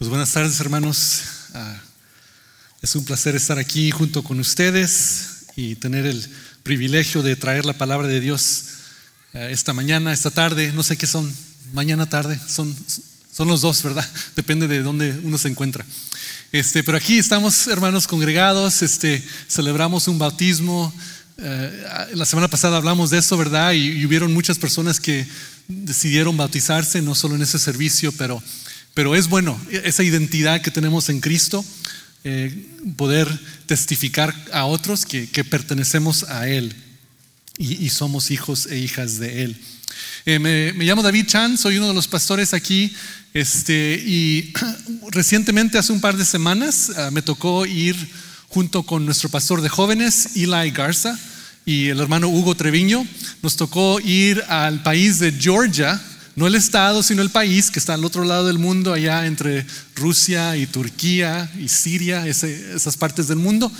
Pues buenas tardes hermanos. Ah, es un placer estar aquí junto con ustedes y tener el privilegio de traer la palabra de Dios ah, esta mañana, esta tarde. No sé qué son, mañana tarde. Son, son los dos, ¿verdad? Depende de dónde uno se encuentra. Este, pero aquí estamos hermanos congregados, este, celebramos un bautismo. Ah, la semana pasada hablamos de eso, ¿verdad? Y, y hubieron muchas personas que decidieron bautizarse, no solo en ese servicio, pero pero es bueno esa identidad que tenemos en Cristo, eh, poder testificar a otros que, pertenecemos a Él y, somos hijos e hijas de Él. Eh, me, llamo David Chan, soy uno de los pastores aquí. Este, y recientemente, hace un par de semanas, ah, me tocó ir junto con nuestro pastor de jóvenes, Eli Garza, y el hermano Hugo Treviño. Nos tocó ir al país de Georgia, no el Estado, sino el país que está al otro lado del mundo, allá entre Rusia y Turquía y Siria, esas partes del mundo.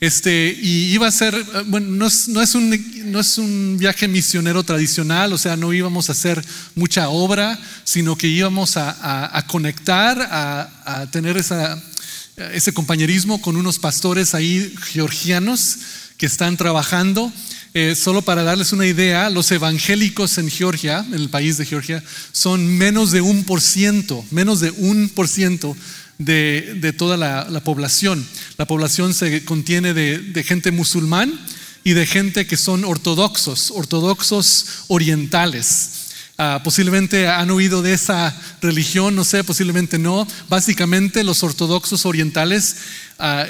Este, y iba a ser, bueno, no es, un, viaje misionero tradicional, o sea, no íbamos a hacer mucha obra, sino que íbamos a, conectar, a, tener ese compañerismo con unos pastores ahí georgianos que están trabajando eh, solo para darles una idea, los evangélicos en Georgia, en el país de Georgia, son menos de un por ciento, menos de un por ciento de, toda la, población. La población se contiene de, gente musulmán y de gente que son ortodoxos, ortodoxos orientales. Ah, posiblemente han oído de esa religión, no sé, posiblemente no. Básicamente los ortodoxos orientales ah,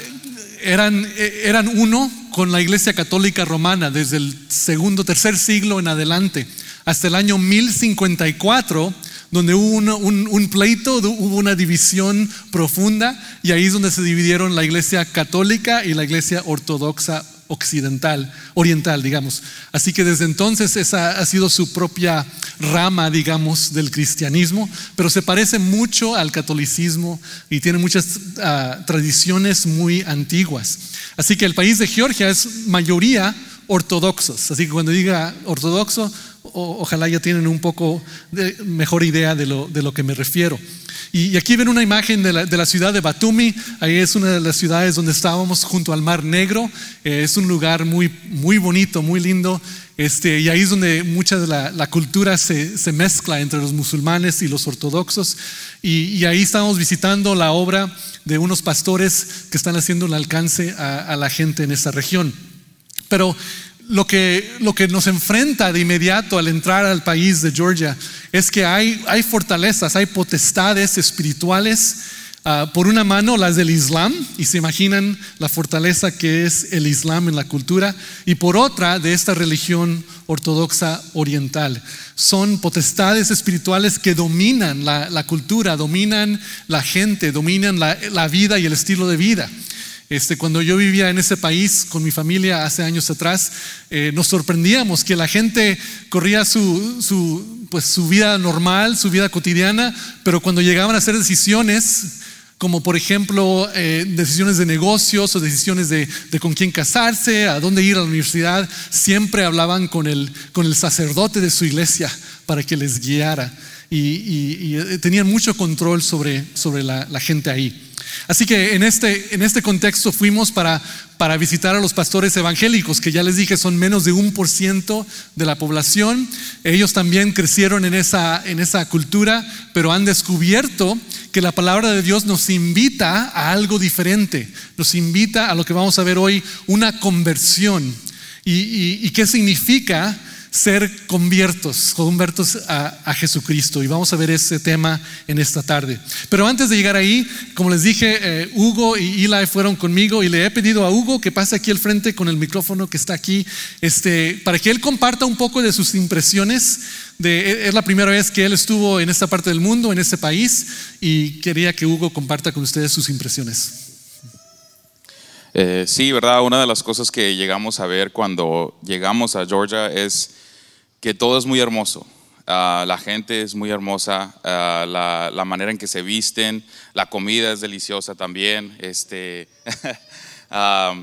eran, eran uno con la Iglesia Católica Romana desde el segundo, tercer siglo en adelante, hasta el año 1054, donde hubo un, pleito, hubo una división profunda, y ahí es donde se dividieron la Iglesia Católica y la Iglesia Ortodoxa occidental, oriental, digamos. Así que desde entonces esa ha sido su propia rama, digamos, del cristianismo, pero se parece mucho al catolicismo y tiene muchas ah, tradiciones muy antiguas. Así que el país de Georgia es mayoría ortodoxos. Así que cuando diga ortodoxo, ojalá ya tienen un poco de mejor idea de lo, de lo que me refiero. Y, aquí ven una imagen de la, ciudad de Batumi. Ahí es una de las ciudades donde estábamos junto al Mar Negro. Eh, es un lugar muy, muy bonito, muy lindo. Este, y ahí es donde mucha de la, cultura se, mezcla entre los musulmanes y los ortodoxos. Y, ahí estamos visitando la obra de unos pastores que están haciendo un alcance a, a la gente en esa región. Pero lo que, lo que nos enfrenta de inmediato al entrar al país de Georgia es que hay, hay fortalezas, hay potestades espirituales. Ah, por una mano las del Islam, y se imaginan la fortaleza que es el Islam en la cultura, y por otra de esta religión ortodoxa oriental. Son potestades espirituales que dominan la, cultura, dominan la gente, dominan la, la vida y el estilo de vida. Este, cuando yo vivía en ese país con mi familia hace años atrás, eh, nos sorprendíamos que la gente corría su, pues, su vida normal, su vida cotidiana, pero cuando llegaban a hacer decisiones, como por ejemplo eh, decisiones de negocios o decisiones de, con quién casarse, a dónde ir a la universidad, siempre hablaban con el, sacerdote de su iglesia para que les guiara y, eh, tenían mucho control sobre, la gente ahí. Así que en este, en este contexto fuimos para, para visitar a los pastores evangélicos, que ya les dije son menos de un por ciento de la población. Ellos también crecieron en esa, en esa cultura, pero han descubierto que la palabra de Dios nos invita a algo diferente, nos invita a lo que vamos a ver hoy, una conversión. ¿Y, y qué significa? Ser conviertos, convertos a, Jesucristo. Y vamos a ver ese tema en esta tarde. Pero antes de llegar ahí, como les dije, eh, Hugo y Eli fueron conmigo y le he pedido a Hugo que pase aquí al frente con el micrófono que está aquí, este, para que él comparta un poco de sus impresiones. De, es la primera vez que él estuvo en esta parte del mundo, en ese país, y quería que Hugo comparta con ustedes sus impresiones. Eh, sí, verdad, una de las cosas que llegamos a ver cuando llegamos a Georgia es que todo es muy hermoso. Ah, la gente es muy hermosa, ah, la, manera en que se visten, la comida es deliciosa también. Este, ah,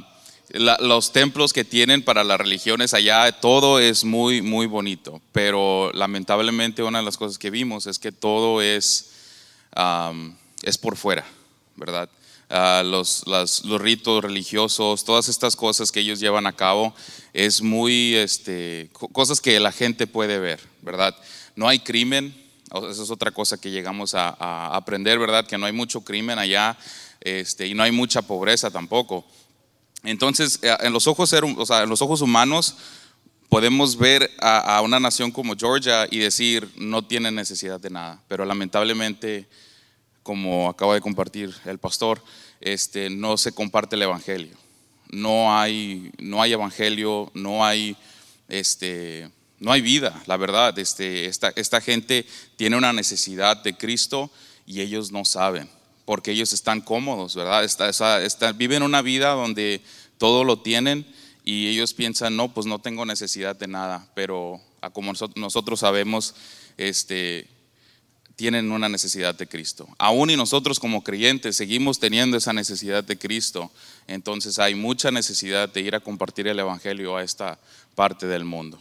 los templos que tienen para las religiones allá, todo es muy, muy bonito. Pero lamentablemente una de las cosas que vimos es que todo es es por fuera, ¿verdad? Los, los, ritos religiosos, todas estas cosas que ellos llevan a cabo, es muy, este, cosas que la gente puede ver, ¿verdad? No hay crimen, esa es otra cosa que llegamos a, aprender, ¿verdad? Que no hay mucho crimen allá este, y no hay mucha pobreza tampoco. Entonces, eh, en los ojos, o sea, en los ojos humanos podemos ver a, una nación como Georgia y decir, no tiene necesidad de nada, pero lamentablemente, como acaba de compartir el pastor, este, no se comparte el Evangelio. No hay, no hay Evangelio, no hay este, no hay vida, la verdad. Este, esta, esta gente tiene una necesidad de Cristo y ellos no saben, porque ellos están cómodos, ¿verdad? Viven una vida donde todo lo tienen y ellos piensan, no, pues no tengo necesidad de nada, pero como nosotros sabemos, este, tienen una necesidad de Cristo. Aún y nosotros como creyentes seguimos teniendo esa necesidad de Cristo, entonces hay mucha necesidad de ir a compartir el Evangelio a esta parte del mundo.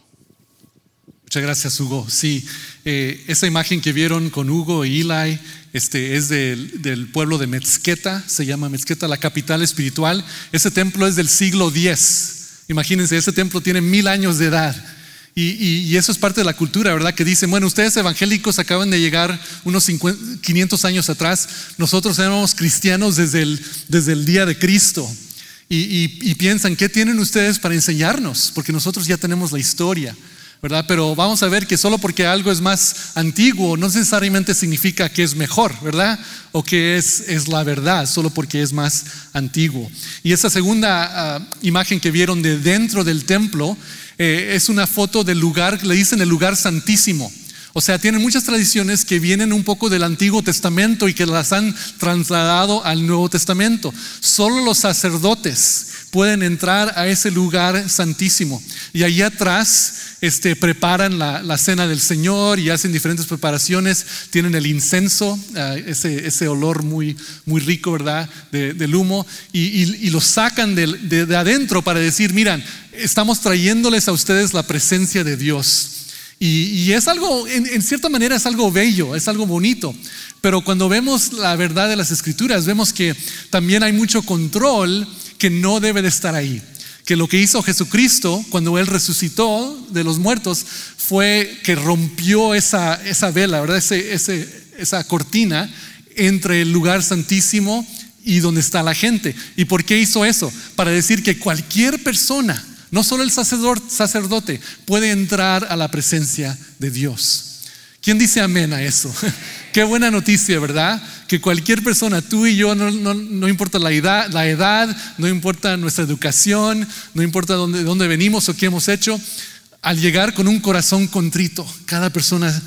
Muchas gracias, Hugo. Sí, eh, esa imagen que vieron con Hugo y Eli este, es del, pueblo de Mezqueta, se llama Mezqueta, la capital espiritual. Ese templo es del siglo X. Imagínense, ese templo tiene mil años de edad. Y, eso es parte de la cultura, ¿verdad? Que dicen, bueno, ustedes evangélicos acaban de llegar unos 500 años atrás, nosotros éramos cristianos desde el, desde el día de Cristo. y piensan, ¿qué tienen ustedes para enseñarnos? Porque nosotros ya tenemos la historia. ¿verdad? Pero vamos a ver que solo porque algo es más antiguo no necesariamente significa que es mejor, ¿verdad? O que es, es la verdad, solo porque es más antiguo. Y esa segunda ah, imagen que vieron de dentro del templo eh, es una foto del lugar, le dicen el lugar santísimo. O sea, tienen muchas tradiciones que vienen un poco del Antiguo Testamento y que las han trasladado al Nuevo Testamento. Solo los sacerdotes pueden entrar a ese lugar santísimo. Y allí atrás este, preparan la, cena del Señor y hacen diferentes preparaciones. Tienen el incenso, ah, ese, ese, olor muy, muy rico, ¿verdad? del humo. Y, lo sacan de, adentro para decir, miran, estamos trayéndoles a ustedes la presencia de Dios. Y, es algo, en, cierta manera es algo bello, es algo bonito. Pero cuando vemos la verdad de las escrituras, vemos que también hay mucho control que no debe de estar ahí. Que lo que hizo Jesucristo cuando Él resucitó de los muertos fue que rompió esa, esa vela, ¿verdad? esa cortina entre el lugar santísimo y donde está la gente. ¿Y por qué hizo eso? Para decir que cualquier persona, no solo el sacerdote, puede entrar a la presencia de Dios. ¿Quién dice amén a eso? Qué buena noticia, ¿verdad? Que cualquier persona, tú y yo, no, importa la edad, la edad, no importa nuestra educación, no importa dónde, dónde venimos o qué hemos hecho, al llegar con un corazón contrito, cada persona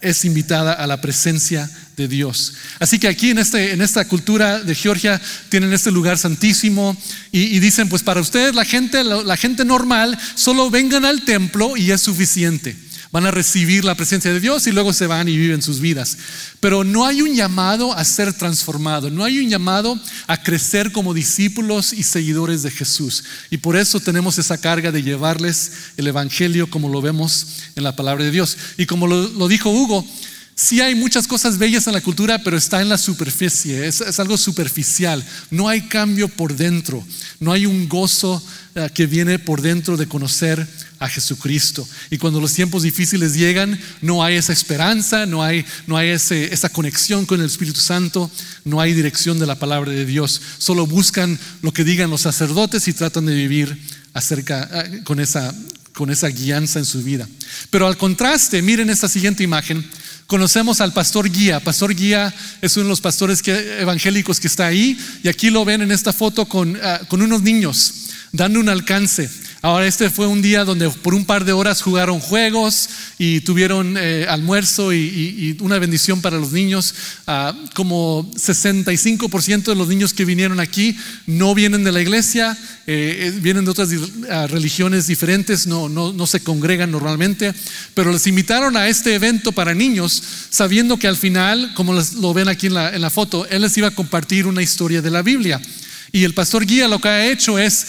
es invitada a la presencia de Dios. Así que aquí en, este, en esta cultura de Georgia tienen este lugar santísimo y, dicen, pues para ustedes la gente, la gente normal, solo vengan al templo y es suficiente van a recibir la presencia de Dios y luego se van y viven sus vidas. Pero no hay un llamado a ser transformado, no hay un llamado a crecer como discípulos y seguidores de Jesús. Y por eso tenemos esa carga de llevarles el Evangelio como lo vemos en la palabra de Dios. Y como lo, dijo Hugo, Sí hay muchas cosas bellas en la cultura, pero está en la superficie, es, algo superficial. No hay cambio por dentro, no hay un gozo eh, que viene por dentro de conocer a Jesucristo. Y cuando los tiempos difíciles llegan, no hay esa esperanza, no hay, no hay esa conexión con el Espíritu Santo, no hay dirección de la palabra de Dios. Solo buscan lo que digan los sacerdotes y tratan de vivir acerca, eh, con, esa, con esa guianza en su vida. Pero al contraste, miren esta siguiente imagen. Conocemos al pastor Guía. Pastor Guía es uno de los pastores evangélicos que está ahí y aquí lo ven en esta foto con, eh, con unos niños dando un alcance. Ahora, este fue un día donde por un par de horas jugaron juegos y tuvieron eh, almuerzo y, una bendición para los niños. Ah, como 65% de los niños que vinieron aquí no vienen de la iglesia, eh, eh, vienen de otras ah, religiones diferentes, no, no, no se congregan normalmente, pero les invitaron a este evento para niños, sabiendo que al final, como lo ven aquí en la foto, él les iba a compartir una historia de la Biblia. Y el pastor guía lo que ha hecho es,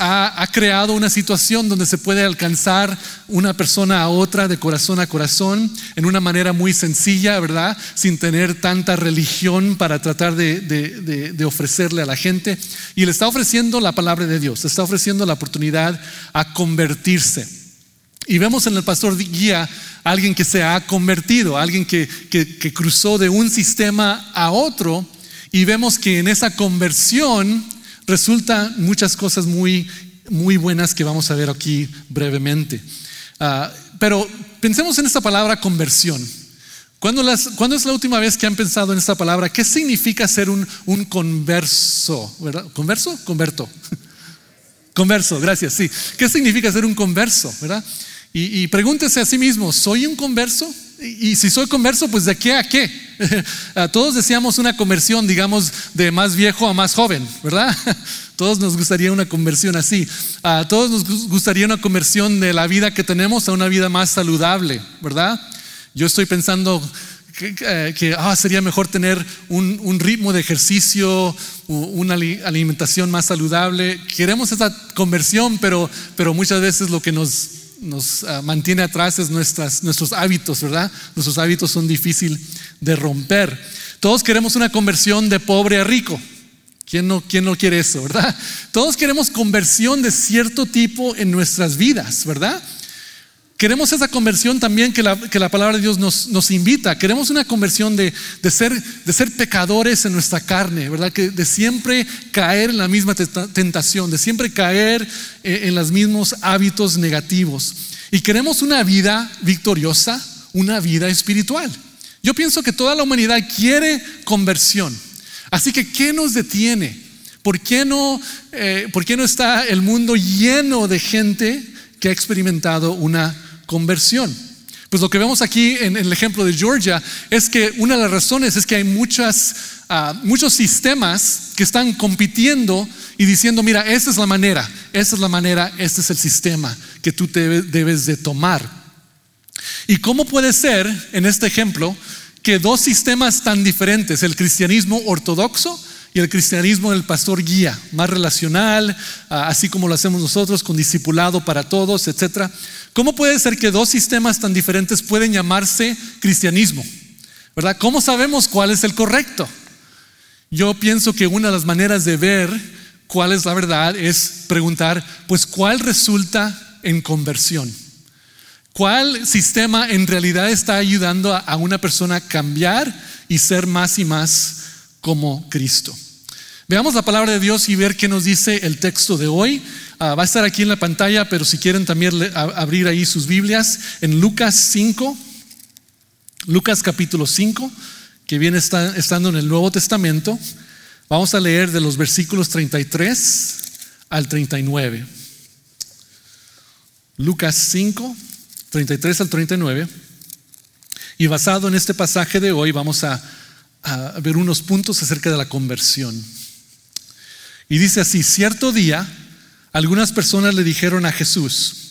ha, creado una situación donde se puede alcanzar una persona a otra de corazón a corazón en una manera muy sencilla, ¿verdad? Sin tener tanta religión para tratar de, ofrecerle a la gente. Y le está ofreciendo la palabra de Dios, le está ofreciendo la oportunidad a convertirse. Y vemos en el pastor guía alguien que se ha convertido, alguien que cruzó de un sistema a otro y vemos que en esa conversión resulta muchas cosas muy, muy buenas que vamos a ver aquí brevemente. Uh, pero pensemos en esta palabra conversión. ¿Cuándo, las, ¿Cuándo, es la última vez que han pensado en esta palabra? ¿Qué significa ser un, un converso? ¿Verdad? ¿Converso? Converto. Converso, gracias, sí. ¿Qué significa ser un converso? ¿Verdad? Y pregúntese a sí mismo, ¿soy un converso? Y si soy converso, pues de qué a qué. Todos deseamos una conversión, digamos, de más viejo a más joven, ¿verdad? Todos nos gustaría una conversión así. A todos nos gustaría una conversión de la vida que tenemos a una vida más saludable, ¿verdad? Yo estoy pensando que, que ah, sería mejor tener un, un, ritmo de ejercicio, una alimentación más saludable. Queremos esa conversión, pero, pero muchas veces lo que nos nos uh, mantiene atrás es nuestras, nuestros hábitos, ¿verdad? Nuestros hábitos son difíciles de romper. Todos queremos una conversión de pobre a rico. ¿Quién no, ¿Quién no quiere eso, verdad? Todos queremos conversión de cierto tipo en nuestras vidas, ¿verdad? Queremos esa conversión también que la, que la palabra de Dios nos, nos, invita. Queremos una conversión de, de, ser, de ser pecadores en nuestra carne, ¿verdad? Que de siempre caer en la misma tentación, de siempre caer eh, en los mismos hábitos negativos. Y queremos una vida victoriosa, una vida espiritual. Yo pienso que toda la humanidad quiere conversión. Así que, ¿qué nos detiene? ¿Por qué no, eh, ¿por qué no está el mundo lleno de gente que ha experimentado una conversión. Pues lo que vemos aquí en, el ejemplo de Georgia es que una de las razones es que hay uh, muchos sistemas que están compitiendo y diciendo, mira, esa es la manera, esa es la manera, este es el sistema que tú te debes de tomar. ¿Y cómo puede ser, en este ejemplo, que dos sistemas tan diferentes, el cristianismo ortodoxo y el cristianismo del pastor guía, más relacional, así como lo hacemos nosotros, con discipulado para todos, etc. ¿Cómo puede ser que dos sistemas tan diferentes pueden llamarse cristianismo? ¿Verdad? ¿Cómo sabemos cuál es el correcto? Yo pienso que una de las maneras de ver cuál es la verdad es preguntar, pues, ¿cuál resulta en conversión? ¿Cuál sistema en realidad está ayudando a una persona a cambiar y ser más y más como Cristo? Veamos la palabra de Dios y ver qué nos dice el texto de hoy. Uh, va a estar aquí en la pantalla, pero si quieren también abrir ahí sus Biblias en Lucas 5, Lucas capítulo 5, que viene estando en el Nuevo Testamento. Vamos a leer de los versículos 33 al 39. Lucas 5, 33 al 39. Y basado en este pasaje de hoy, vamos a ver unos puntos acerca de la conversión. Y dice así, cierto día, algunas personas le dijeron a Jesús,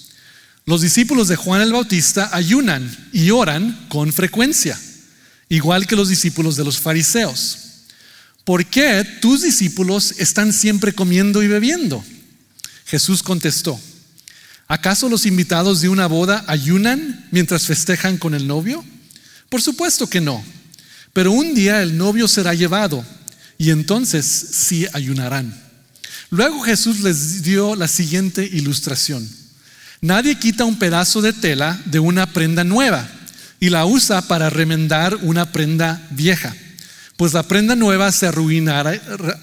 los discípulos de Juan el Bautista ayunan y oran con frecuencia, igual que los discípulos de los fariseos. ¿Por qué tus discípulos están siempre comiendo y bebiendo? Jesús contestó, ¿acaso los invitados de una boda ayunan mientras festejan con el novio? Por supuesto que no, pero un día el novio será llevado y entonces sí ayunarán. Luego Jesús les dio la siguiente ilustración. Nadie quita un pedazo de tela de una prenda nueva y la usa para remendar una prenda vieja, pues la prenda nueva se,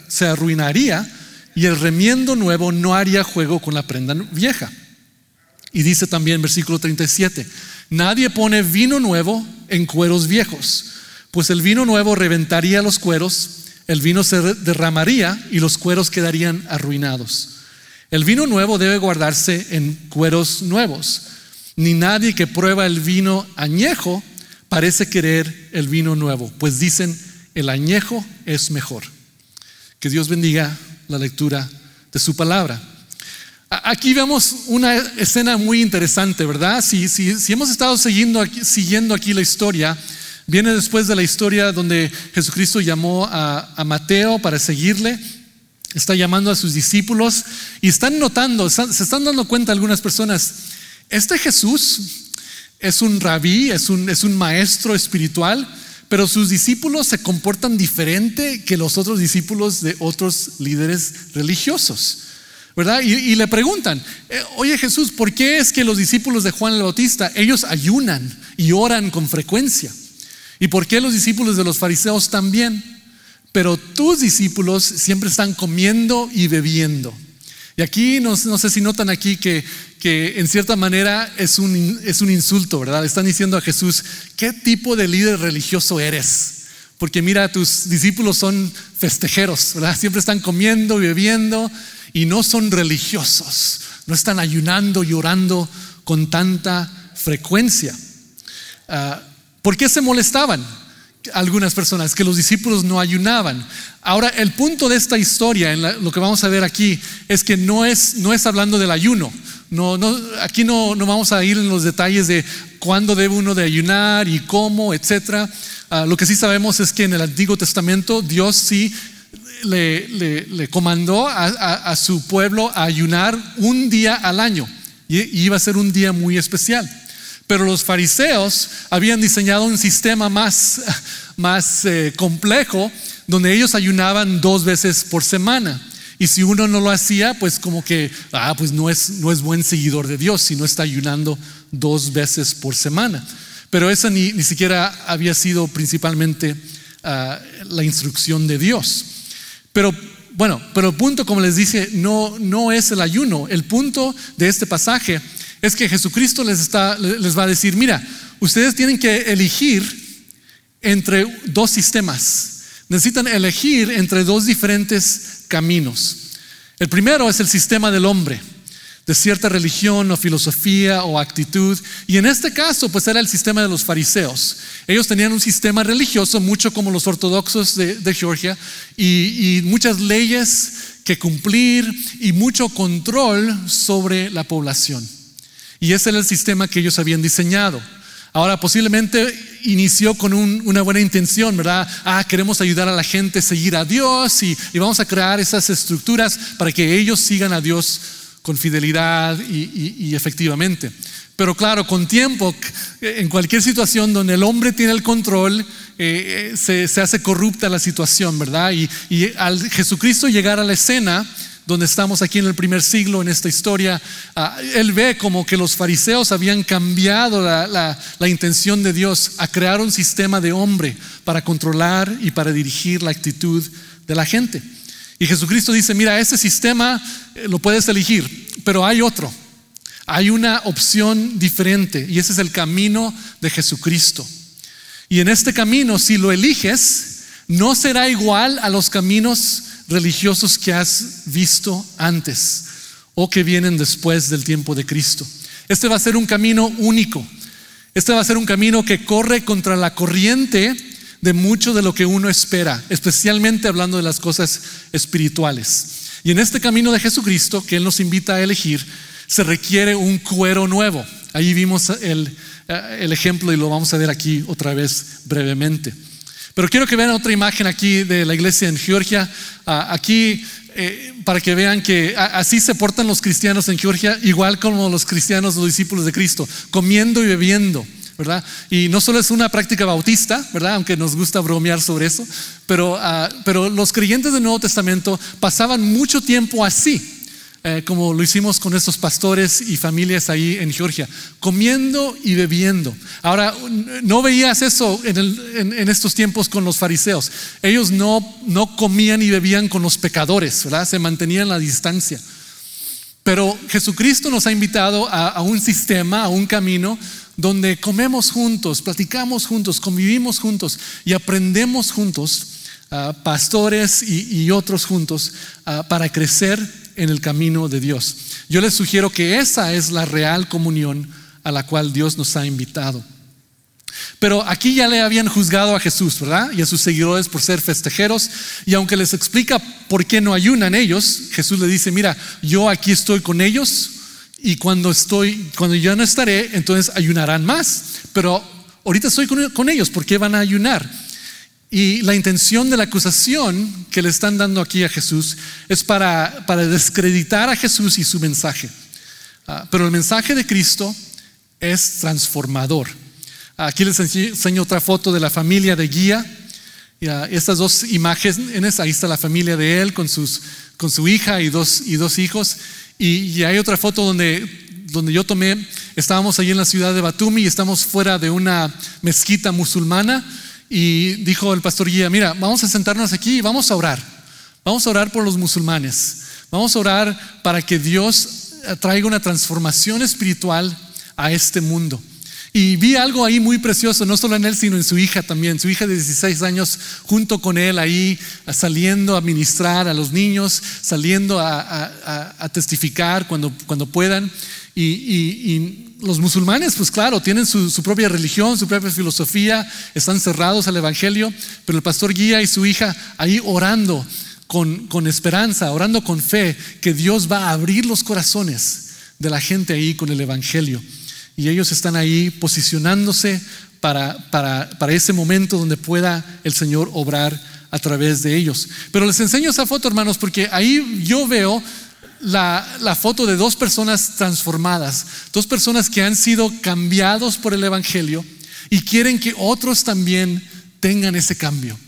se arruinaría y el remiendo nuevo no haría juego con la prenda vieja. Y dice también versículo 37, nadie pone vino nuevo en cueros viejos, pues el vino nuevo reventaría los cueros el vino se derramaría y los cueros quedarían arruinados. El vino nuevo debe guardarse en cueros nuevos. Ni nadie que prueba el vino añejo parece querer el vino nuevo, pues dicen, el añejo es mejor. Que Dios bendiga la lectura de su palabra. Aquí vemos una escena muy interesante, ¿verdad? Si, si hemos estado siguiendo siguiendo aquí la historia, Viene después de la historia donde Jesucristo llamó a, Mateo para seguirle está llamando a sus discípulos y están notando, se están dando cuenta algunas personas, este Jesús es un rabí, es un, es un maestro espiritual, pero sus discípulos se comportan diferente que los otros discípulos de otros líderes religiosos. ¿verdad? Y, le preguntan, eh, oye Jesús, ¿por qué es que los discípulos de Juan el Bautista, ellos ayunan y oran con frecuencia? ¿Y por qué los discípulos de los fariseos también? Pero tus discípulos siempre están comiendo y bebiendo. Y aquí no, sé si notan aquí que, en cierta manera es un, insulto, ¿verdad? Están diciendo a Jesús, ¿qué tipo de líder religioso eres? Porque mira, tus discípulos son festejeros, ¿verdad? Siempre están comiendo y bebiendo y no son religiosos, no están ayunando y orando con tanta frecuencia. Ah, ¿Por qué se molestaban algunas personas? Que los discípulos no ayunaban. Ahora, el punto de esta historia, lo que vamos a ver aquí, es que no es, no es hablando del ayuno. No, no, aquí no, no vamos a ir en los detalles de cuándo debe uno de ayunar y cómo, etcétera. Ah, lo que sí sabemos es que en el Antiguo Testamento Dios sí le, comandó a, su pueblo a ayunar un día al año y, iba a ser un día muy especial. Pero los fariseos habían diseñado un sistema más, más eh, complejo donde ellos ayunaban dos veces por semana. Y si uno no lo hacía, pues como que, ah, pues no es, no es buen seguidor de Dios si no está ayunando dos veces por semana. Pero esa ni, ni siquiera había sido principalmente ah, la instrucción de Dios. Pero bueno, pero el punto, como les dice, no, no es el ayuno. El punto de este pasaje es que Jesucristo les, está, les va a decir, mira, ustedes tienen que elegir entre dos sistemas. Necesitan elegir entre dos diferentes caminos. El primero es el sistema del hombre de cierta religión o filosofía o actitud. Y en este caso, pues era el sistema de los fariseos. Ellos tenían un sistema religioso, mucho como los ortodoxos de, Georgia, y, y, muchas leyes que cumplir y mucho control sobre la población. Y ese era el sistema que ellos habían diseñado. Ahora, posiblemente inició con una buena intención, ¿verdad? Ah, queremos ayudar a la gente a seguir a Dios y, vamos a crear esas estructuras para que ellos sigan a Dios con fidelidad y, efectivamente. Pero claro, con tiempo, en cualquier situación donde el hombre tiene el control, eh, eh, se, hace corrupta la situación, ¿verdad? Y, al Jesucristo llegar a la escena, donde estamos aquí en el primer siglo en esta historia, ah, él ve como que los fariseos habían cambiado la, intención de Dios a crear un sistema de hombre para controlar y para dirigir la actitud de la gente. Y Jesucristo dice, mira, ese sistema eh, lo puedes elegir, pero hay otro. Hay una opción diferente y ese es el camino de Jesucristo. Y en este camino, si lo eliges, no será igual a los caminos religiosos que has visto antes o que vienen después del tiempo de Cristo. Este va a ser un camino único. Este va a ser un camino que corre contra la corriente de mucho de lo que uno espera, especialmente hablando de las cosas espirituales. Y en este camino de Jesucristo que Él nos invita a elegir, se requiere un cuero nuevo. Ahí vimos el, eh, el ejemplo y lo vamos a ver aquí otra vez brevemente. Pero quiero que vean otra imagen aquí de la iglesia en Georgia. Ah, aquí eh, para que vean que así se portan los cristianos en Georgia, igual como los cristianos, los discípulos de Cristo, comiendo y bebiendo. ¿verdad? Y no solo es una práctica bautista, ¿verdad? Aunque nos gusta bromear sobre eso, pero, ah, pero los creyentes del Nuevo Testamento pasaban mucho tiempo así. Eh, como lo hicimos con estos pastores y familias ahí en Georgia, comiendo y bebiendo. Ahora, no veías eso en, estos tiempos con los fariseos. Ellos no, no comían y bebían con los pecadores, ¿verdad? Se mantenían la distancia. Pero Jesucristo nos ha invitado a, a un sistema, a un camino donde comemos juntos, platicamos juntos, convivimos juntos y aprendemos juntos, ah, pastores y, otros juntos, ah, para crecer en el camino de Dios. Yo les sugiero que esa es la real comunión a la cual Dios nos ha invitado. Pero aquí ya le habían juzgado a Jesús, ¿verdad? Y a sus seguidores por ser festejeros. Y aunque les explica por qué no ayunan ellos, Jesús le dice, mira, yo aquí estoy con ellos y cuando estoy, cuando yo no estaré, entonces ayunarán más. Pero ahorita estoy con, ellos, ¿por qué van a ayunar? Y la intención de la acusación que le están dando aquí a Jesús es para, para descreditar a Jesús y su mensaje. Ah, pero el mensaje de Cristo es transformador. Aquí les enseño otra foto de la familia de Guía. estas dos imágenes, ahí está la familia de él con, sus, con su hija y dos, y dos hijos. Y, hay otra foto donde, donde yo tomé, estábamos allí en la ciudad de Batumi y estamos fuera de una mezquita musulmana y dijo el pastor guía, mira, vamos a sentarnos aquí y vamos a orar. Vamos a orar por los musulmanes. Vamos a orar para que Dios traiga una transformación espiritual a este mundo. Y vi algo ahí muy precioso, no solo en él, sino en su hija también. Su hija de 16 años, junto con él ahí, saliendo a ministrar a los niños, saliendo a, testificar cuando, cuando puedan. y, los musulmanes, pues claro, tienen su, propia religión, su propia filosofía, están cerrados al Evangelio, pero el pastor guía y su hija ahí orando con, con esperanza, orando con fe, que Dios va a abrir los corazones de la gente ahí con el Evangelio. Y ellos están ahí posicionándose para, para, para ese momento donde pueda el Señor obrar a través de ellos. Pero les enseño esa foto, hermanos, porque ahí yo veo la, foto de dos personas transformadas, dos personas que han sido cambiados por el Evangelio y quieren que otros también tengan ese cambio.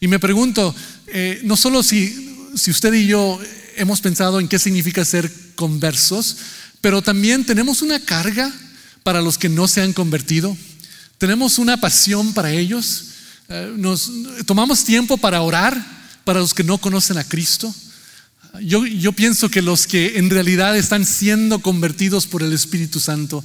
Y me pregunto, eh, no solo si, si usted y yo hemos pensado en qué significa ser conversos, pero también tenemos una carga para los que no se han convertido, tenemos una pasión para ellos, eh, nos tomamos tiempo para orar para los que no conocen a Cristo. Yo, pienso que los que en realidad están siendo convertidos por el Espíritu Santo,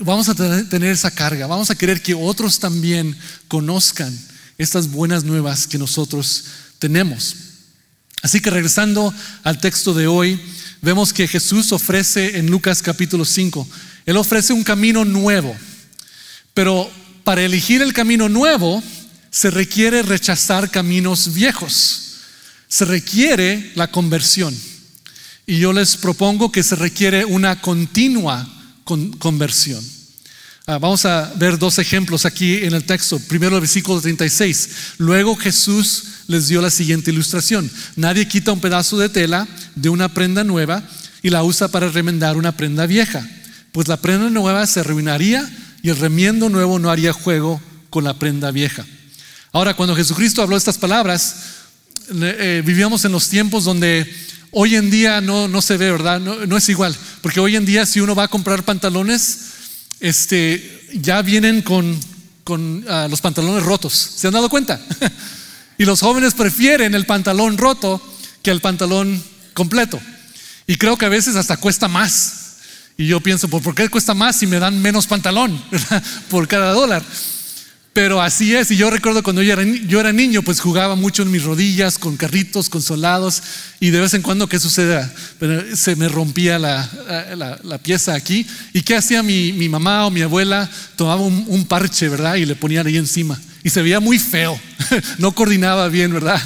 vamos a tener esa carga, vamos a querer que otros también conozcan estas buenas nuevas que nosotros tenemos. Así que regresando al texto de hoy, vemos que Jesús ofrece en Lucas capítulo 5, Él ofrece un camino nuevo, pero para elegir el camino nuevo se requiere rechazar caminos viejos se requiere la conversión. Y yo les propongo que se requiere una continua conversión. Ah, vamos a ver dos ejemplos aquí en el texto. Primero el versículo 36. Luego Jesús les dio la siguiente ilustración. Nadie quita un pedazo de tela de una prenda nueva y la usa para remendar una prenda vieja. Pues la prenda nueva se arruinaría y el remiendo nuevo no haría juego con la prenda vieja. Ahora, cuando Jesucristo habló estas palabras, eh, vivíamos en los tiempos donde hoy en día no, no se ve, ¿verdad? No, es igual, porque hoy en día si uno va a comprar pantalones, este, ya vienen con, con ah, los pantalones rotos. ¿Se han dado cuenta? y los jóvenes prefieren el pantalón roto que el pantalón completo. Y creo que a veces hasta cuesta más. Y yo pienso, ¿por qué cuesta más si me dan menos pantalón por cada dólar? Pero así es, y yo recuerdo cuando yo era, yo era, niño, pues jugaba mucho en mis rodillas, con carritos, con soldados, y de vez en cuando, ¿qué sucedía? Se me rompía la, la, pieza aquí, y ¿qué hacía mi, mi, mamá o mi abuela? Tomaba un, parche, ¿verdad? Y le ponían ahí encima, y se veía muy feo, no coordinaba bien, ¿verdad?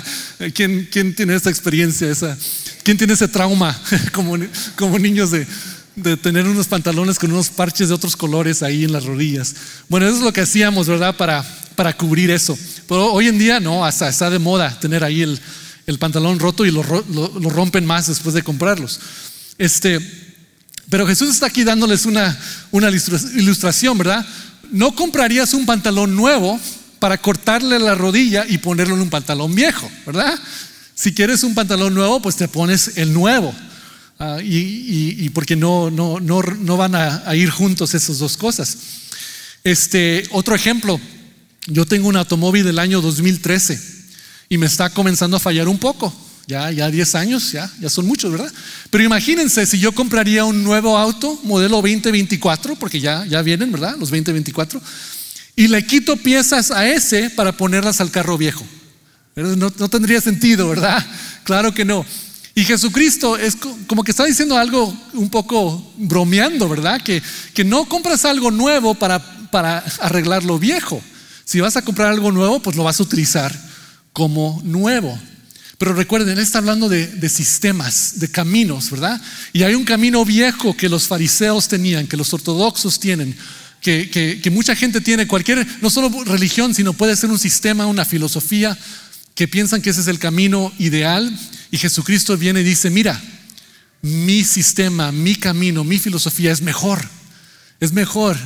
¿Quién, quién tiene esa experiencia, esa, quién tiene ese trauma como, como niños de, de tener unos pantalones con unos parches de otros colores ahí en las rodillas. Bueno, eso es lo que hacíamos, ¿verdad? Para, para cubrir eso. Pero hoy en día no, hasta está de moda tener ahí el, el pantalón roto y lo, lo, rompen más después de comprarlos. Este, pero Jesús está aquí dándoles una, una ilustración, ¿verdad? No comprarías un pantalón nuevo para cortarle la rodilla y ponerlo en un pantalón viejo, ¿verdad? Si quieres un pantalón nuevo, pues te pones el nuevo. Ah, y, porque no, no, no, no van a, ir juntos esas dos cosas. Este, otro ejemplo, yo tengo un automóvil del año 2013 y me está comenzando a fallar un poco. Ya, ya 10 años, ya, ya son muchos, ¿verdad? Pero imagínense si yo compraría un nuevo auto, modelo 2024, porque ya, ya vienen, ¿verdad? Los 2024, y le quito piezas a ese para ponerlas al carro viejo. No, no tendría sentido, ¿verdad? Claro que no. Y Jesucristo es como que está diciendo algo un poco bromeando, ¿verdad? Que, que no compras algo nuevo para, para arreglar lo viejo. Si vas a comprar algo nuevo, pues lo vas a utilizar como nuevo. Pero recuerden, él está hablando de, de, sistemas, de caminos, ¿verdad? Y hay un camino viejo que los fariseos tenían, que los ortodoxos tienen, que, que, mucha gente tiene, cualquier, no solo religión, sino puede ser un sistema, una filosofía, que piensan que ese es el camino ideal y Jesucristo viene y dice, mira, mi sistema, mi camino, mi filosofía es mejor, es mejor.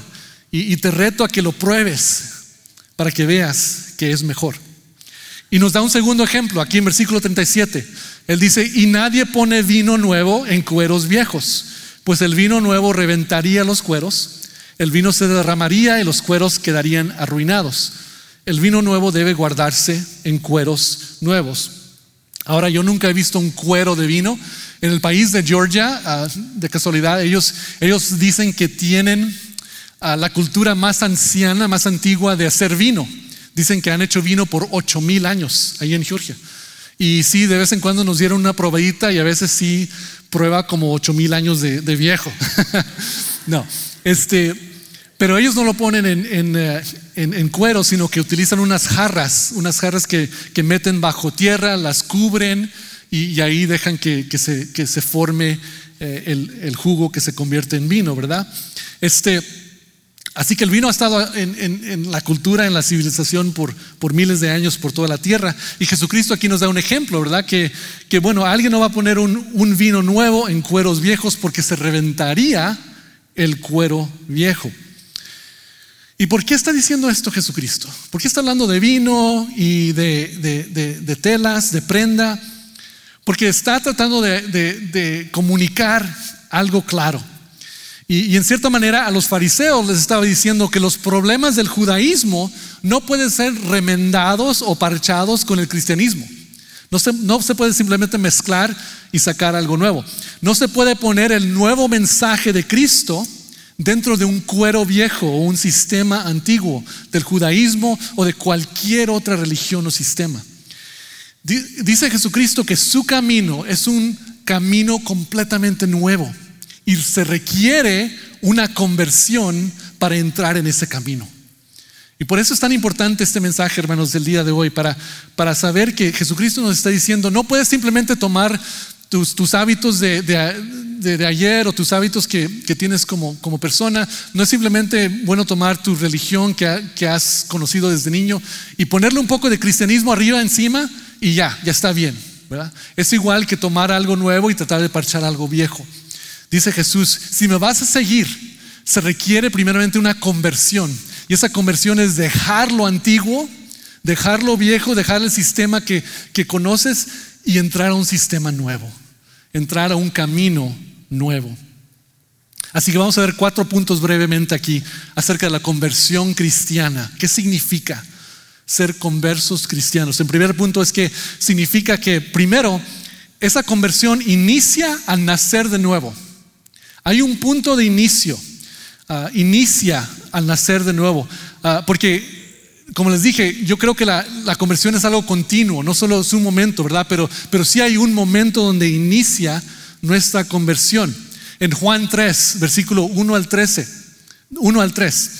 Y, te reto a que lo pruebes para que veas que es mejor. Y nos da un segundo ejemplo aquí en versículo 37. Él dice, y nadie pone vino nuevo en cueros viejos, pues el vino nuevo reventaría los cueros, el vino se derramaría y los cueros quedarían arruinados. El vino nuevo debe guardarse en cueros nuevos. Ahora, yo nunca he visto un cuero de vino. En el país de Georgia, ah, de casualidad, ellos, ellos dicen que tienen ah, la cultura más anciana, más antigua de hacer vino. Dicen que han hecho vino por ocho mil años ahí en Georgia. Y sí, de vez en cuando nos dieron una probadita y a veces sí prueba como ocho mil años de, de viejo. no, este, pero ellos no lo ponen en, eh, cuero, sino que utilizan unas jarras, unas jarras que, meten bajo tierra, las cubren y, ahí dejan que, se, forme eh, el, jugo que se convierte en vino, ¿verdad? Este, así que el vino ha estado en, la cultura, en la civilización por, miles de años, por toda la tierra. Y Jesucristo aquí nos da un ejemplo, ¿verdad? Que, bueno, alguien no va a poner un, un vino nuevo en cueros viejos porque se reventaría el cuero viejo. ¿Y por qué está diciendo esto Jesucristo? ¿Por qué está hablando de vino y de, telas, de prenda? Porque está tratando de, comunicar algo claro. Y, en cierta manera a los fariseos les estaba diciendo que los problemas del judaísmo no pueden ser remendados o parchados con el cristianismo. No se, no se puede simplemente mezclar y sacar algo nuevo. No se puede poner el nuevo mensaje de Cristo dentro de un cuero viejo o un sistema antiguo del judaísmo o de cualquier otra religión o sistema. Dice Jesucristo que su camino es un camino completamente nuevo y se requiere una conversión para entrar en ese camino. Y por eso es tan importante este mensaje, hermanos, del día de hoy, para, para saber que Jesucristo nos está diciendo, no puedes simplemente tomar tus, hábitos de, ayer o tus hábitos que, tienes como, como, persona. No es simplemente bueno tomar tu religión que, has conocido desde niño y ponerle un poco de cristianismo arriba encima y ya, ya está bien. Es igual que tomar algo nuevo y tratar de parchar algo viejo. Dice Jesús, si me vas a seguir, se requiere primeramente una conversión. Y esa conversión es dejar lo antiguo, dejar lo viejo, dejar el sistema que, que conoces y entrar a un sistema nuevo entrar a un camino nuevo. Así que vamos a ver cuatro puntos brevemente aquí acerca de la conversión cristiana. ¿Qué significa ser conversos cristianos? En primer punto es que significa que primero esa conversión inicia al nacer de nuevo. Hay un punto de inicio, ah, inicia al nacer de nuevo, ah, porque como les dije, yo creo que la, conversión es algo continuo, no solo es un momento, ¿verdad? Pero, pero sí hay un momento donde inicia nuestra conversión. En Juan 3, versículo 1 al 13, 1 al 3,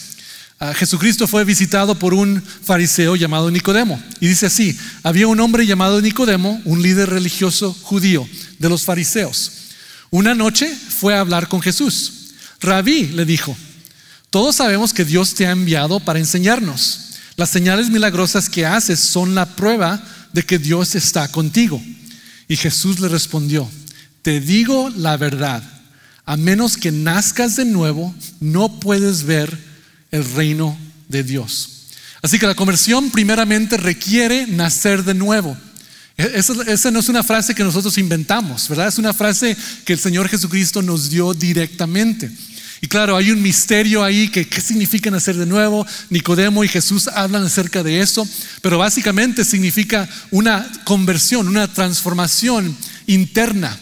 ah, Jesucristo fue visitado por un fariseo llamado Nicodemo. Y dice así, había un hombre llamado Nicodemo, un líder religioso judío de los fariseos. Una noche fue a hablar con Jesús. Rabí le dijo, todos sabemos que Dios te ha enviado para enseñarnos. Las señales milagrosas que haces son la prueba de que Dios está contigo. Y Jesús le respondió, te digo la verdad, a menos que nazcas de nuevo, no puedes ver el reino de Dios. Así que la conversión primeramente requiere nacer de nuevo. E-, esa, no es una frase que nosotros inventamos, ¿verdad? Es una frase que el Señor Jesucristo nos dio directamente. Y claro, hay un misterio ahí que qué significa nacer de nuevo. Nicodemo y Jesús hablan acerca de eso, pero básicamente significa una conversión, una transformación interna,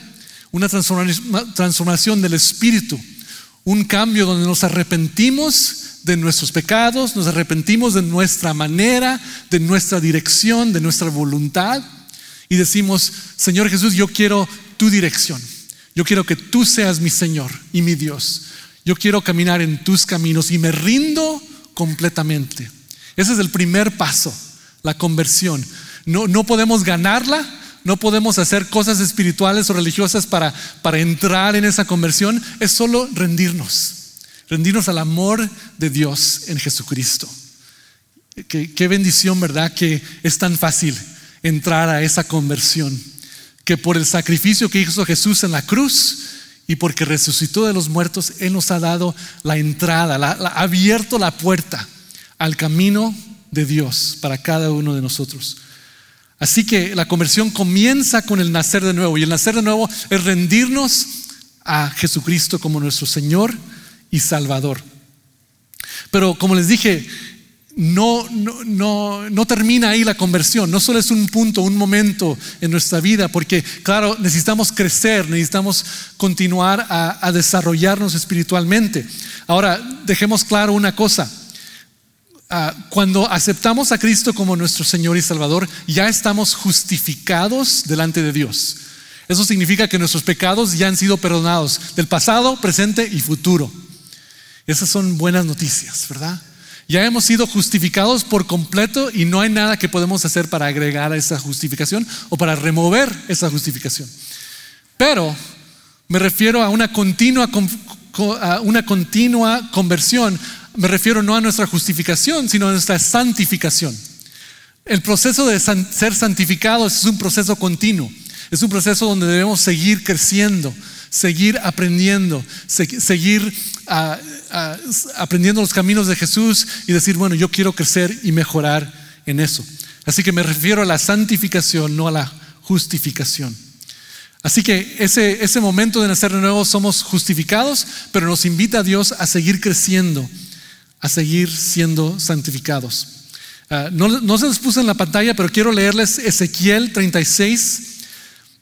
una transformación del espíritu, un cambio donde nos arrepentimos de nuestros pecados, nos arrepentimos de nuestra manera, de nuestra dirección, de nuestra voluntad y decimos, Señor Jesús, yo quiero tu dirección. Yo quiero que tú seas mi Señor y mi Dios. Yo quiero caminar en tus caminos y me rindo completamente. Ese es el primer paso, la conversión. No, no podemos ganarla, no podemos hacer cosas espirituales o religiosas para, para entrar en esa conversión, es solo rendirnos. rendirnos al amor de Dios en Jesucristo. Qué, qué bendición, ¿verdad? Que es tan fácil entrar a esa conversión, que por el sacrificio que hizo Jesús en la cruz y porque resucitó de los muertos, Él nos ha dado la entrada, ha abierto la puerta al camino de Dios para cada uno de nosotros. Así que la conversión comienza con el nacer de nuevo y el nacer de nuevo es rendirnos a Jesucristo como nuestro Señor y Salvador. Pero como les dije, no, no, no, termina ahí la conversión, no solo es un punto, un momento en nuestra vida, porque claro, necesitamos crecer, necesitamos continuar a, a desarrollarnos espiritualmente. Ahora, dejemos claro una cosa, ah, cuando aceptamos a Cristo como nuestro Señor y Salvador, ya estamos justificados delante de Dios. Eso significa que nuestros pecados ya han sido perdonados del pasado, presente y futuro. Esas son buenas noticias, ¿verdad? Ya hemos sido justificados por completo y no hay nada que podemos hacer para agregar a esa justificación o para remover esa justificación. Pero me refiero a una continua, una continua conversión. Me refiero no a nuestra justificación, sino a nuestra santificación. El proceso de ser santificados es un proceso continuo. Es un proceso donde debemos seguir creciendo, seguir aprendiendo, seguir ah, ah, aprendiendo los caminos de Jesús y decir, bueno, yo quiero crecer y mejorar en eso. Así que me refiero a la santificación, no a la justificación. Así que ese, ese momento de nacer de nuevo somos justificados, pero nos invita a Dios a seguir creciendo, a seguir siendo santificados. Ah, no, no se les puse en la pantalla, pero quiero leerles Ezequiel 36,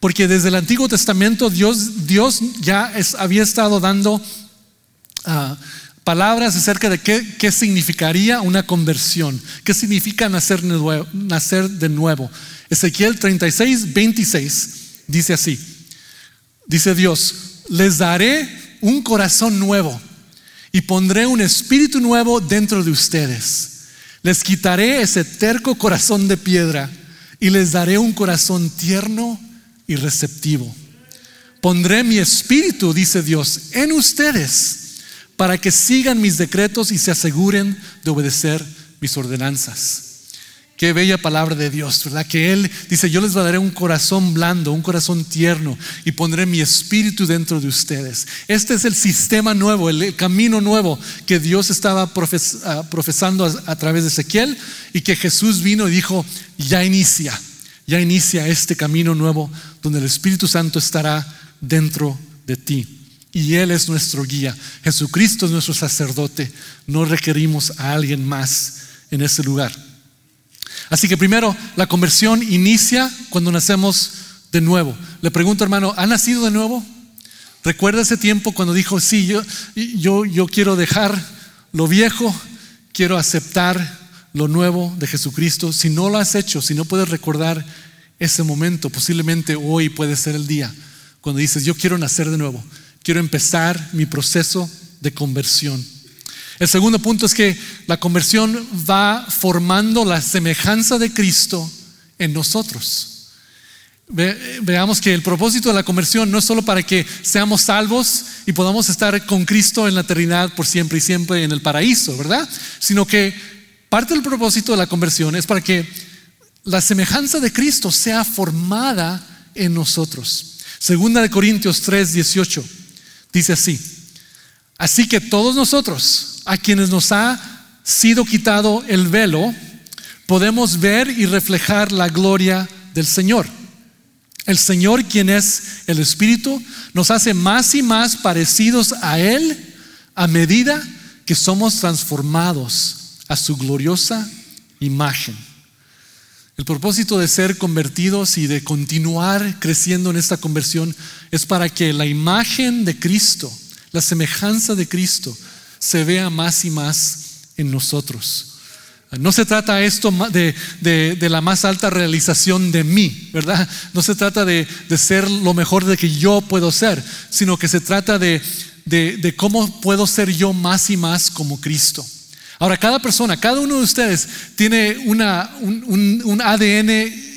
porque desde el Antiguo Testamento Dios, Dios ya había estado dando ah, palabras acerca de qué, qué, significaría una conversión, qué significa nacer, nacer de nuevo. Ezequiel 36, 26 dice así, dice Dios, les daré un corazón nuevo y pondré un espíritu nuevo dentro de ustedes. Les quitaré ese terco corazón de piedra y les daré un corazón tierno y receptivo. Pondré mi espíritu, dice Dios, en ustedes para que sigan mis decretos y se aseguren de obedecer mis ordenanzas. Qué bella palabra de Dios, ¿verdad? Que Él dice, yo les daré un corazón blando, un corazón tierno y pondré mi espíritu dentro de ustedes. Este es el sistema nuevo, el, camino nuevo que Dios estaba ah, profesando a través de Ezequiel y que Jesús vino y dijo, ya inicia ya inicia este camino nuevo donde el Espíritu Santo estará dentro de ti. Y Él es nuestro guía. Jesucristo es nuestro sacerdote. No requerimos a alguien más en ese lugar. Así que primero, la conversión inicia cuando nacemos de nuevo. Le pregunto, hermano, ¿ha nacido de nuevo? ¿Recuerda ese tiempo cuando dijo, sí, yo, yo, yo quiero dejar lo viejo, quiero aceptar lo nuevo de Jesucristo, si no lo has hecho, si no puedes recordar ese momento, posiblemente hoy puede ser el día cuando dices, yo quiero nacer de nuevo, quiero empezar mi proceso de conversión. El segundo punto es que la conversión va formando la semejanza de Cristo en nosotros. veamos que el propósito de la conversión no es solo para que seamos salvos y podamos estar con Cristo en la eternidad por siempre y siempre en el paraíso, ¿verdad? Sino que Parte del propósito de la conversión es para que la semejanza de Cristo sea formada en nosotros. Segunda de Corintios 3, 18 dice así: Así que todos nosotros, a quienes nos ha sido quitado el velo, podemos ver y reflejar la gloria del Señor. El Señor, quien es el Espíritu, nos hace más y más parecidos a Él a medida que somos transformados a su gloriosa imagen. El propósito de ser convertidos y de continuar creciendo en esta conversión es para que la imagen de Cristo, la semejanza de Cristo, se vea más y más en nosotros. No se trata esto de, de, la más alta realización de mí, ¿verdad? No se trata de, de, ser lo mejor de que yo puedo ser, sino que se trata de, cómo puedo ser yo más y más como Cristo. Ahora, cada persona, cada uno de ustedes tiene una, un, ADN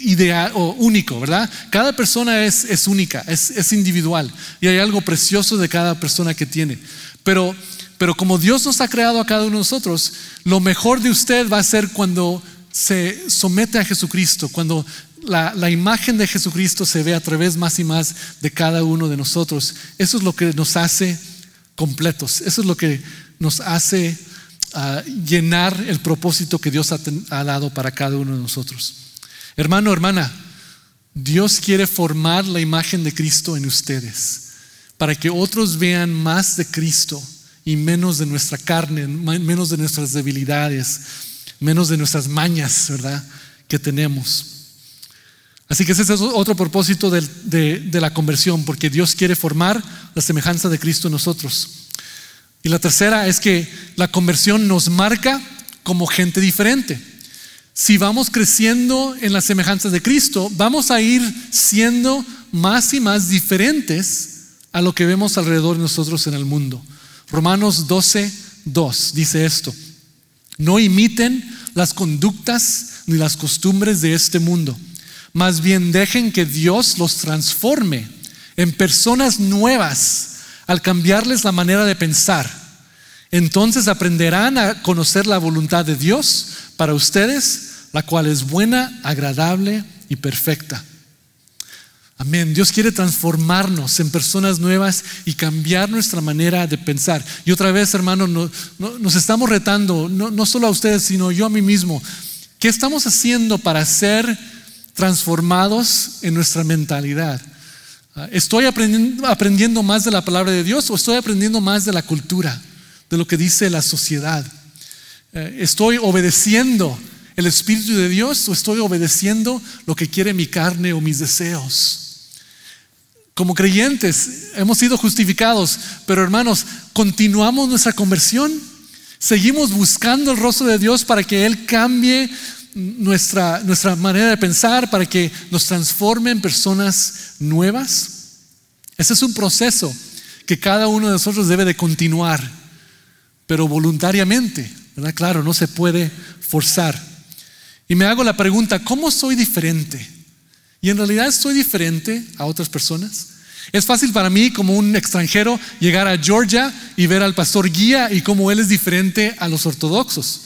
ideal o único, ¿verdad? Cada persona es, es única, es, es, individual y hay algo precioso de cada persona que tiene. Pero, Pero como Dios nos ha creado a cada uno de nosotros, lo mejor de usted va a ser cuando se somete a Jesucristo, cuando la, la, imagen de Jesucristo se ve a través más y más de cada uno de nosotros. Eso es lo que nos hace completos, eso es lo que nos hace uh, llenar el propósito que Dios ha, dado para cada uno de nosotros. Hermano, hermana, Dios quiere formar la imagen de Cristo en ustedes para que otros vean más de Cristo y menos de nuestra carne, menos de nuestras debilidades, menos de nuestras mañas, ¿verdad? Que tenemos. Así que ese es otro propósito de, la conversión, porque Dios quiere formar la semejanza de Cristo en nosotros. Y la tercera es que la conversión nos marca como gente diferente. Si vamos creciendo en la semejanza de Cristo, vamos a ir siendo más y más diferentes a lo que vemos alrededor de nosotros en el mundo. Romanos 12, 2 dice esto. No imiten las conductas ni las costumbres de este mundo. Más bien dejen que Dios los transforme en personas nuevas al cambiarles la manera de pensar. Entonces aprenderán a conocer la voluntad de Dios para ustedes, la cual es buena, agradable y perfecta. Amén. Dios quiere transformarnos en personas nuevas y cambiar nuestra manera de pensar. Y otra vez, hermano, nos estamos retando, no, no solo a ustedes, sino yo a mí mismo. ¿Qué estamos haciendo para ser transformados en nuestra mentalidad? Ah, ¿Estoy aprendiendo, aprendiendo más de la palabra de Dios o estoy aprendiendo más de la cultura, de lo que dice la sociedad? Eh, ¿Estoy obedeciendo el Espíritu de Dios o estoy obedeciendo lo que quiere mi carne o mis deseos? Como creyentes hemos sido justificados, pero hermanos, continuamos nuestra conversión. Seguimos buscando el rostro de Dios para que Él cambie nuestra, nuestra manera de pensar, para que nos transforme en personas nuevas. Ese es un proceso que cada uno de nosotros debe de continuar, pero voluntariamente, ¿verdad? Claro, no se puede forzar. Y me hago la pregunta, ¿cómo soy diferente? Y en realidad soy diferente a otras personas. Es fácil para mí como un extranjero llegar a Georgia y ver al pastor guía y cómo él es diferente a los ortodoxos.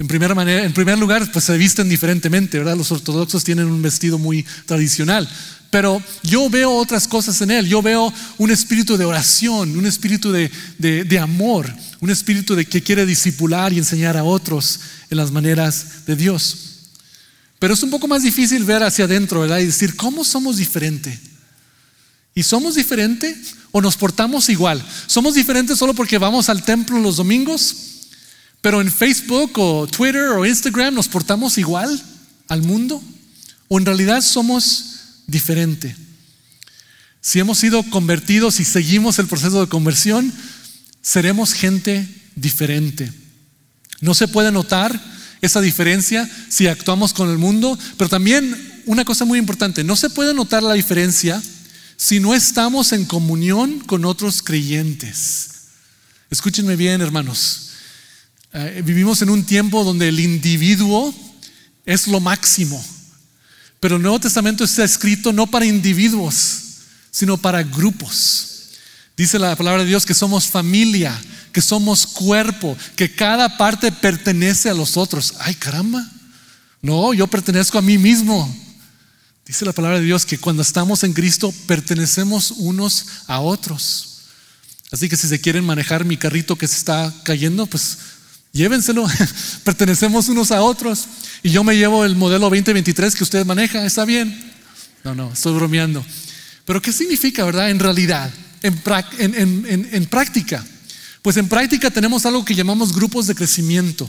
En, primer lugar, pues se visten diferentemente, ¿verdad? Los ortodoxos tienen un vestido muy tradicional. Pero yo veo otras cosas en él. Yo veo un espíritu de oración, un espíritu de, amor, un espíritu de que quiere disipular y enseñar a otros en las maneras de Dios. Pero es un poco más difícil ver hacia adentro, ¿verdad? Y decir, ¿cómo somos diferentes? ¿Y somos diferentes o nos portamos igual? ¿Somos diferentes solo porque vamos al templo los domingos? Pero en Facebook o Twitter o Instagram nos portamos igual al mundo? ¿O en realidad somos diferentes? Si hemos sido convertidos y seguimos el proceso de conversión, seremos gente diferente. No se puede notar esa diferencia si actuamos con el mundo, pero también una cosa muy importante, no se puede notar la diferencia si no estamos en comunión con otros creyentes. Escúchenme bien, hermanos. Eh, vivimos en un tiempo donde el individuo es lo máximo, pero el Nuevo Testamento está escrito no para individuos, sino para grupos. Dice la palabra de Dios que somos familia, que somos cuerpo, que cada parte pertenece a los otros. Ay, caramba. No, yo pertenezco a mí mismo. Dice la palabra de Dios que cuando estamos en Cristo pertenecemos unos a otros. Así que si se quieren manejar mi carrito que se está cayendo, pues llévenselo. Pertenecemos unos a otros. Y yo me llevo el modelo 2023 que usted maneja, está bien. No, no, estoy bromeando. Pero ¿qué significa, verdad? En realidad, en, en, en práctica. Pues en práctica tenemos algo que llamamos grupos de crecimiento.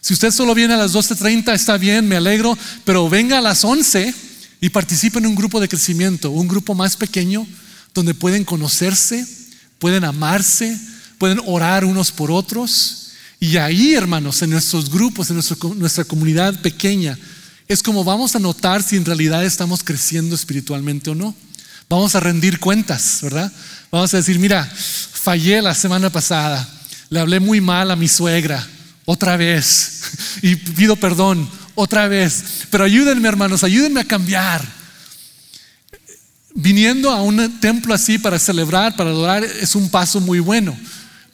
Si usted solo viene a las 12.30, está bien, me alegro, pero venga a las 11 y participe en un grupo de crecimiento, un grupo más pequeño, donde pueden conocerse, pueden amarse, pueden orar unos por otros. Y ahí, hermanos, en nuestros grupos, en nuestra comunidad pequeña, es como vamos a notar si en realidad estamos creciendo espiritualmente o no. Vamos a rendir cuentas, ¿verdad? Vamos a decir, mira, fallé la semana pasada, le hablé muy mal a mi suegra, otra vez, y pido perdón, otra vez, pero ayúdenme hermanos, ayúdenme a cambiar. Viniendo a un templo así para celebrar, para adorar, es un paso muy bueno.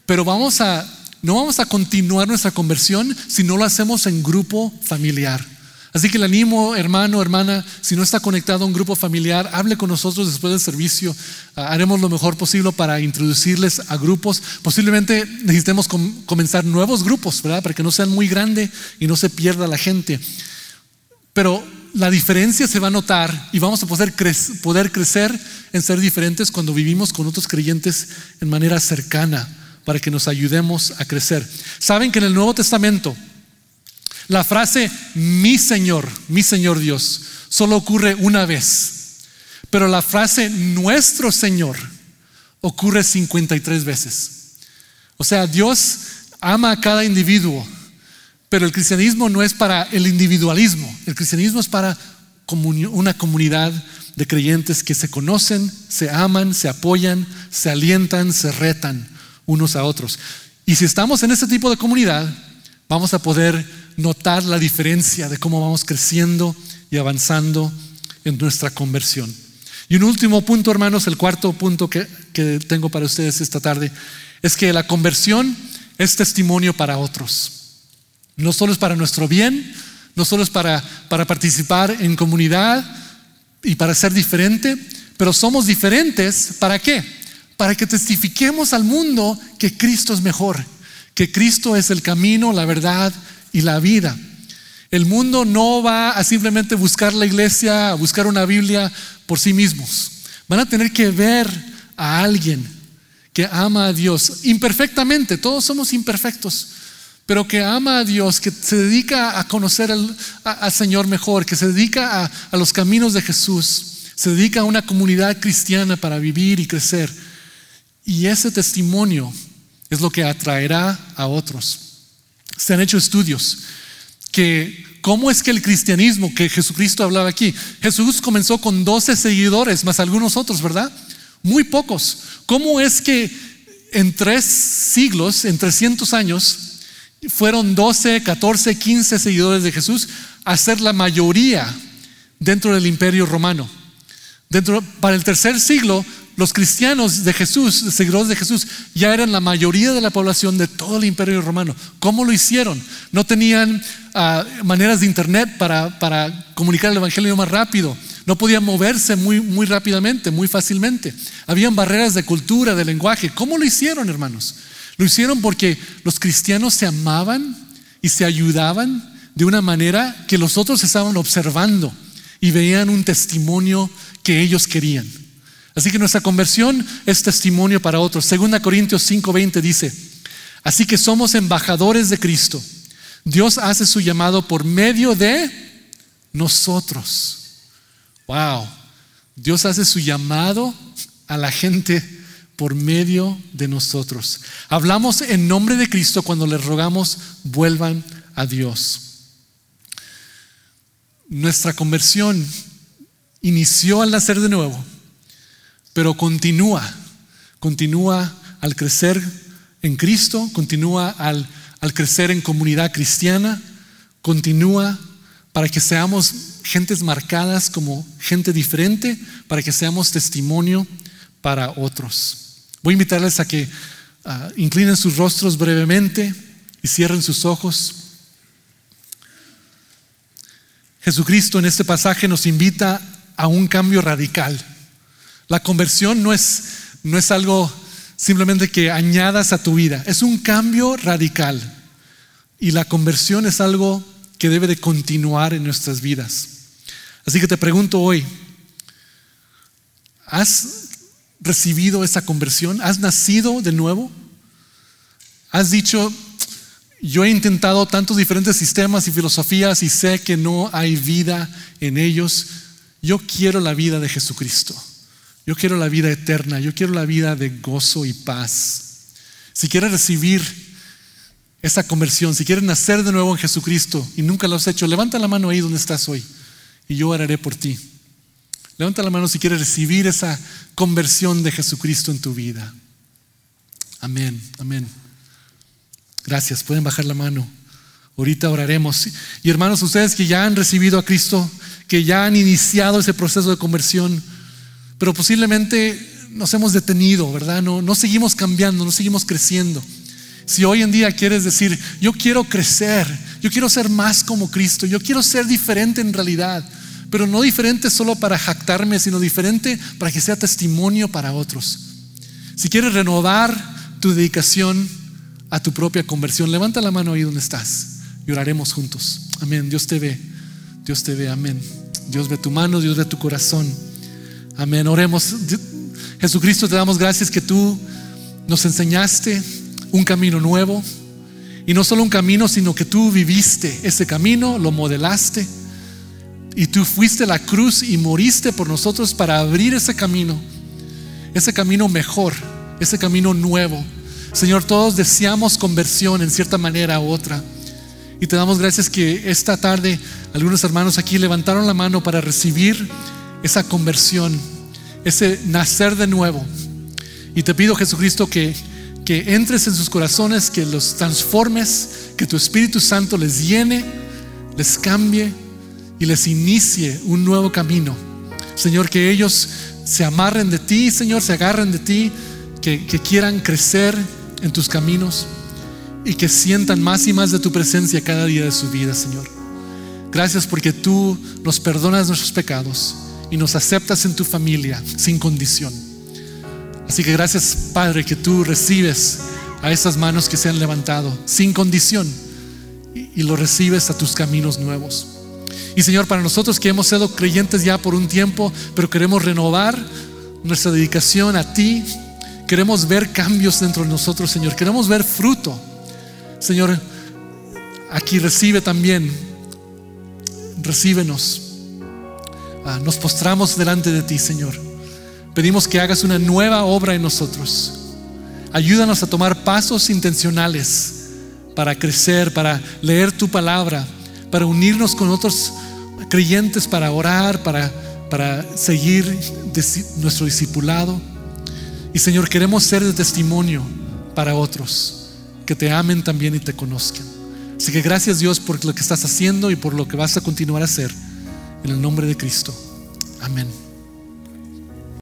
pero vamos a, no vamos a continuar nuestra conversión si no lo hacemos en grupo familiar. Así que le animo, hermano, hermana, si no está conectado a un grupo familiar, hable con nosotros después del servicio. Ah, haremos lo mejor posible para introducirles a grupos. Posiblemente necesitemos comenzar nuevos grupos, ¿verdad? Para que no sean muy grandes y no se pierda la gente. Pero la diferencia se va a notar y vamos a poder, poder crecer en ser diferentes cuando vivimos con otros creyentes en manera cercana para que nos ayudemos a crecer. Saben que en el Nuevo Testamento la frase mi Señor, mi Señor Dios, solo ocurre una vez. Pero la frase nuestro Señor ocurre 53 veces. O sea, Dios ama a cada individuo, pero el cristianismo no es para el individualismo, el cristianismo es para una comunidad de creyentes que se conocen, se aman, se apoyan, se alientan, se retan unos a otros. Y si estamos en este tipo de comunidad, vamos a poder notar la diferencia de cómo vamos creciendo y avanzando en nuestra conversión. Y un último punto, hermanos, el cuarto punto que, tengo para ustedes esta tarde, es que la conversión es testimonio para otros. No solo es para nuestro bien, no solo es para, para participar en comunidad y para ser diferente, pero somos diferentes, ¿para qué? Para que testifiquemos al mundo que Cristo es mejor, que Cristo es el camino, la verdad y la vida. El mundo no va a simplemente buscar la iglesia, a buscar una Biblia por sí mismos. Van a tener que ver a alguien que ama a Dios imperfectamente, todos somos imperfectos, pero que ama a Dios, que se dedica a conocer al, Señor mejor, que se dedica a, a los caminos de Jesús, se dedica a una comunidad cristiana para vivir y crecer. Y ese testimonio es lo que atraerá a otros. Se han hecho estudios que cómo es que el cristianismo que Jesucristo hablaba aquí, Jesús comenzó con 12 seguidores, más algunos otros, ¿verdad? Muy pocos. ¿Cómo es que en tres siglos, en 300 años, fueron 12, 14, 15 seguidores de Jesús a ser la mayoría dentro del imperio romano? Dentro, para el tercer siglo los cristianos de Jesús, seguidores de Jesús, ya eran la mayoría de la población de todo el imperio romano. ¿Cómo lo hicieron? No tenían ah, maneras de internet para, comunicar el evangelio más rápido. No podían moverse muy, muy rápidamente, muy fácilmente. Habían barreras de cultura, de lenguaje. ¿Cómo lo hicieron, hermanos? Lo hicieron porque los cristianos se amaban y se ayudaban de una manera que los otros estaban observando y veían un testimonio que ellos querían. Así que nuestra conversión es testimonio para otros. Segunda Corintios 5:20 dice, así que somos embajadores de Cristo. Dios hace su llamado por medio de nosotros. Wow. Dios hace su llamado a la gente por medio de nosotros. Hablamos en nombre de Cristo cuando les rogamos vuelvan a Dios. Nuestra conversión inició al nacer de nuevo pero continúa, continúa al crecer en Cristo, continúa al, al crecer en comunidad cristiana, continúa para que seamos gentes marcadas como gente diferente, para que seamos testimonio para otros. Voy a invitarles a que ah, inclinen sus rostros brevemente y cierren sus ojos. Jesucristo en este pasaje nos invita a un cambio radical. La conversión no es, no es algo simplemente que añadas a tu vida, es un cambio radical. Y la conversión es algo que debe de continuar en nuestras vidas. Así que te pregunto hoy, ¿has recibido esa conversión? ¿Has nacido de nuevo? ¿Has dicho, yo he intentado tantos diferentes sistemas y filosofías y sé que no hay vida en ellos? Yo quiero la vida de Jesucristo. Yo quiero la vida eterna, yo quiero la vida de gozo y paz. Si quieres recibir esa conversión, si quieres nacer de nuevo en Jesucristo y nunca lo has hecho, levanta la mano ahí donde estás hoy y yo oraré por ti. Levanta la mano si quieres recibir esa conversión de Jesucristo en tu vida. Amén, amén. Gracias, pueden bajar la mano. Ahorita oraremos. Y hermanos, ustedes que ya han recibido a Cristo, que ya han iniciado ese proceso de conversión, pero posiblemente nos hemos detenido, ¿verdad? No, no seguimos cambiando, no seguimos creciendo. Si hoy en día quieres decir, yo quiero crecer, yo quiero ser más como Cristo, yo quiero ser diferente en realidad, pero no diferente solo para jactarme, sino diferente para que sea testimonio para otros. Si quieres renovar tu dedicación a tu propia conversión, levanta la mano ahí donde estás y oraremos juntos. Amén. Dios te ve. Dios te ve. Amén. Dios ve tu mano, Dios ve tu corazón. Amén. Oremos. Jesucristo, te damos gracias que tú nos enseñaste un camino nuevo. Y no solo un camino, sino que tú viviste ese camino, lo modelaste. Y tú fuiste a la cruz y moriste por nosotros para abrir ese camino. Ese camino mejor, ese camino nuevo. Señor, todos deseamos conversión en cierta manera u otra. Y te damos gracias que esta tarde algunos hermanos aquí levantaron la mano para recibir esa conversión, ese nacer de nuevo. Y te pido, Jesucristo, que que entres en sus corazones, que los transformes, que tu Espíritu Santo les llene, les cambie y les inicie un nuevo camino. Señor, que ellos se amarren de ti, Señor, se agarren de ti, que, que quieran crecer en tus caminos y que sientan más y más de tu presencia cada día de su vida, Señor. Gracias porque tú nos perdonas nuestros pecados y nos aceptas en tu familia sin condición. Así que gracias Padre que tú recibes a esas manos que se han levantado sin condición y, lo recibes a tus caminos nuevos. Y Señor, para nosotros que hemos sido creyentes ya por un tiempo, pero queremos renovar nuestra dedicación a ti, queremos ver cambios dentro de nosotros, Señor, queremos ver fruto. Señor, aquí recibe también, recíbenos. Nos postramos delante de ti, Señor. Pedimos que hagas una nueva obra en nosotros. Ayúdanos a tomar pasos intencionales para crecer, para leer tu palabra, para unirnos con otros creyentes, para orar, para, para seguir nuestro discipulado. Y Señor, queremos ser de testimonio para otros, que te amen también y te conozcan. Así que gracias Dios por lo que estás haciendo y por lo que vas a continuar a hacer. En el nombre de Cristo. Amén.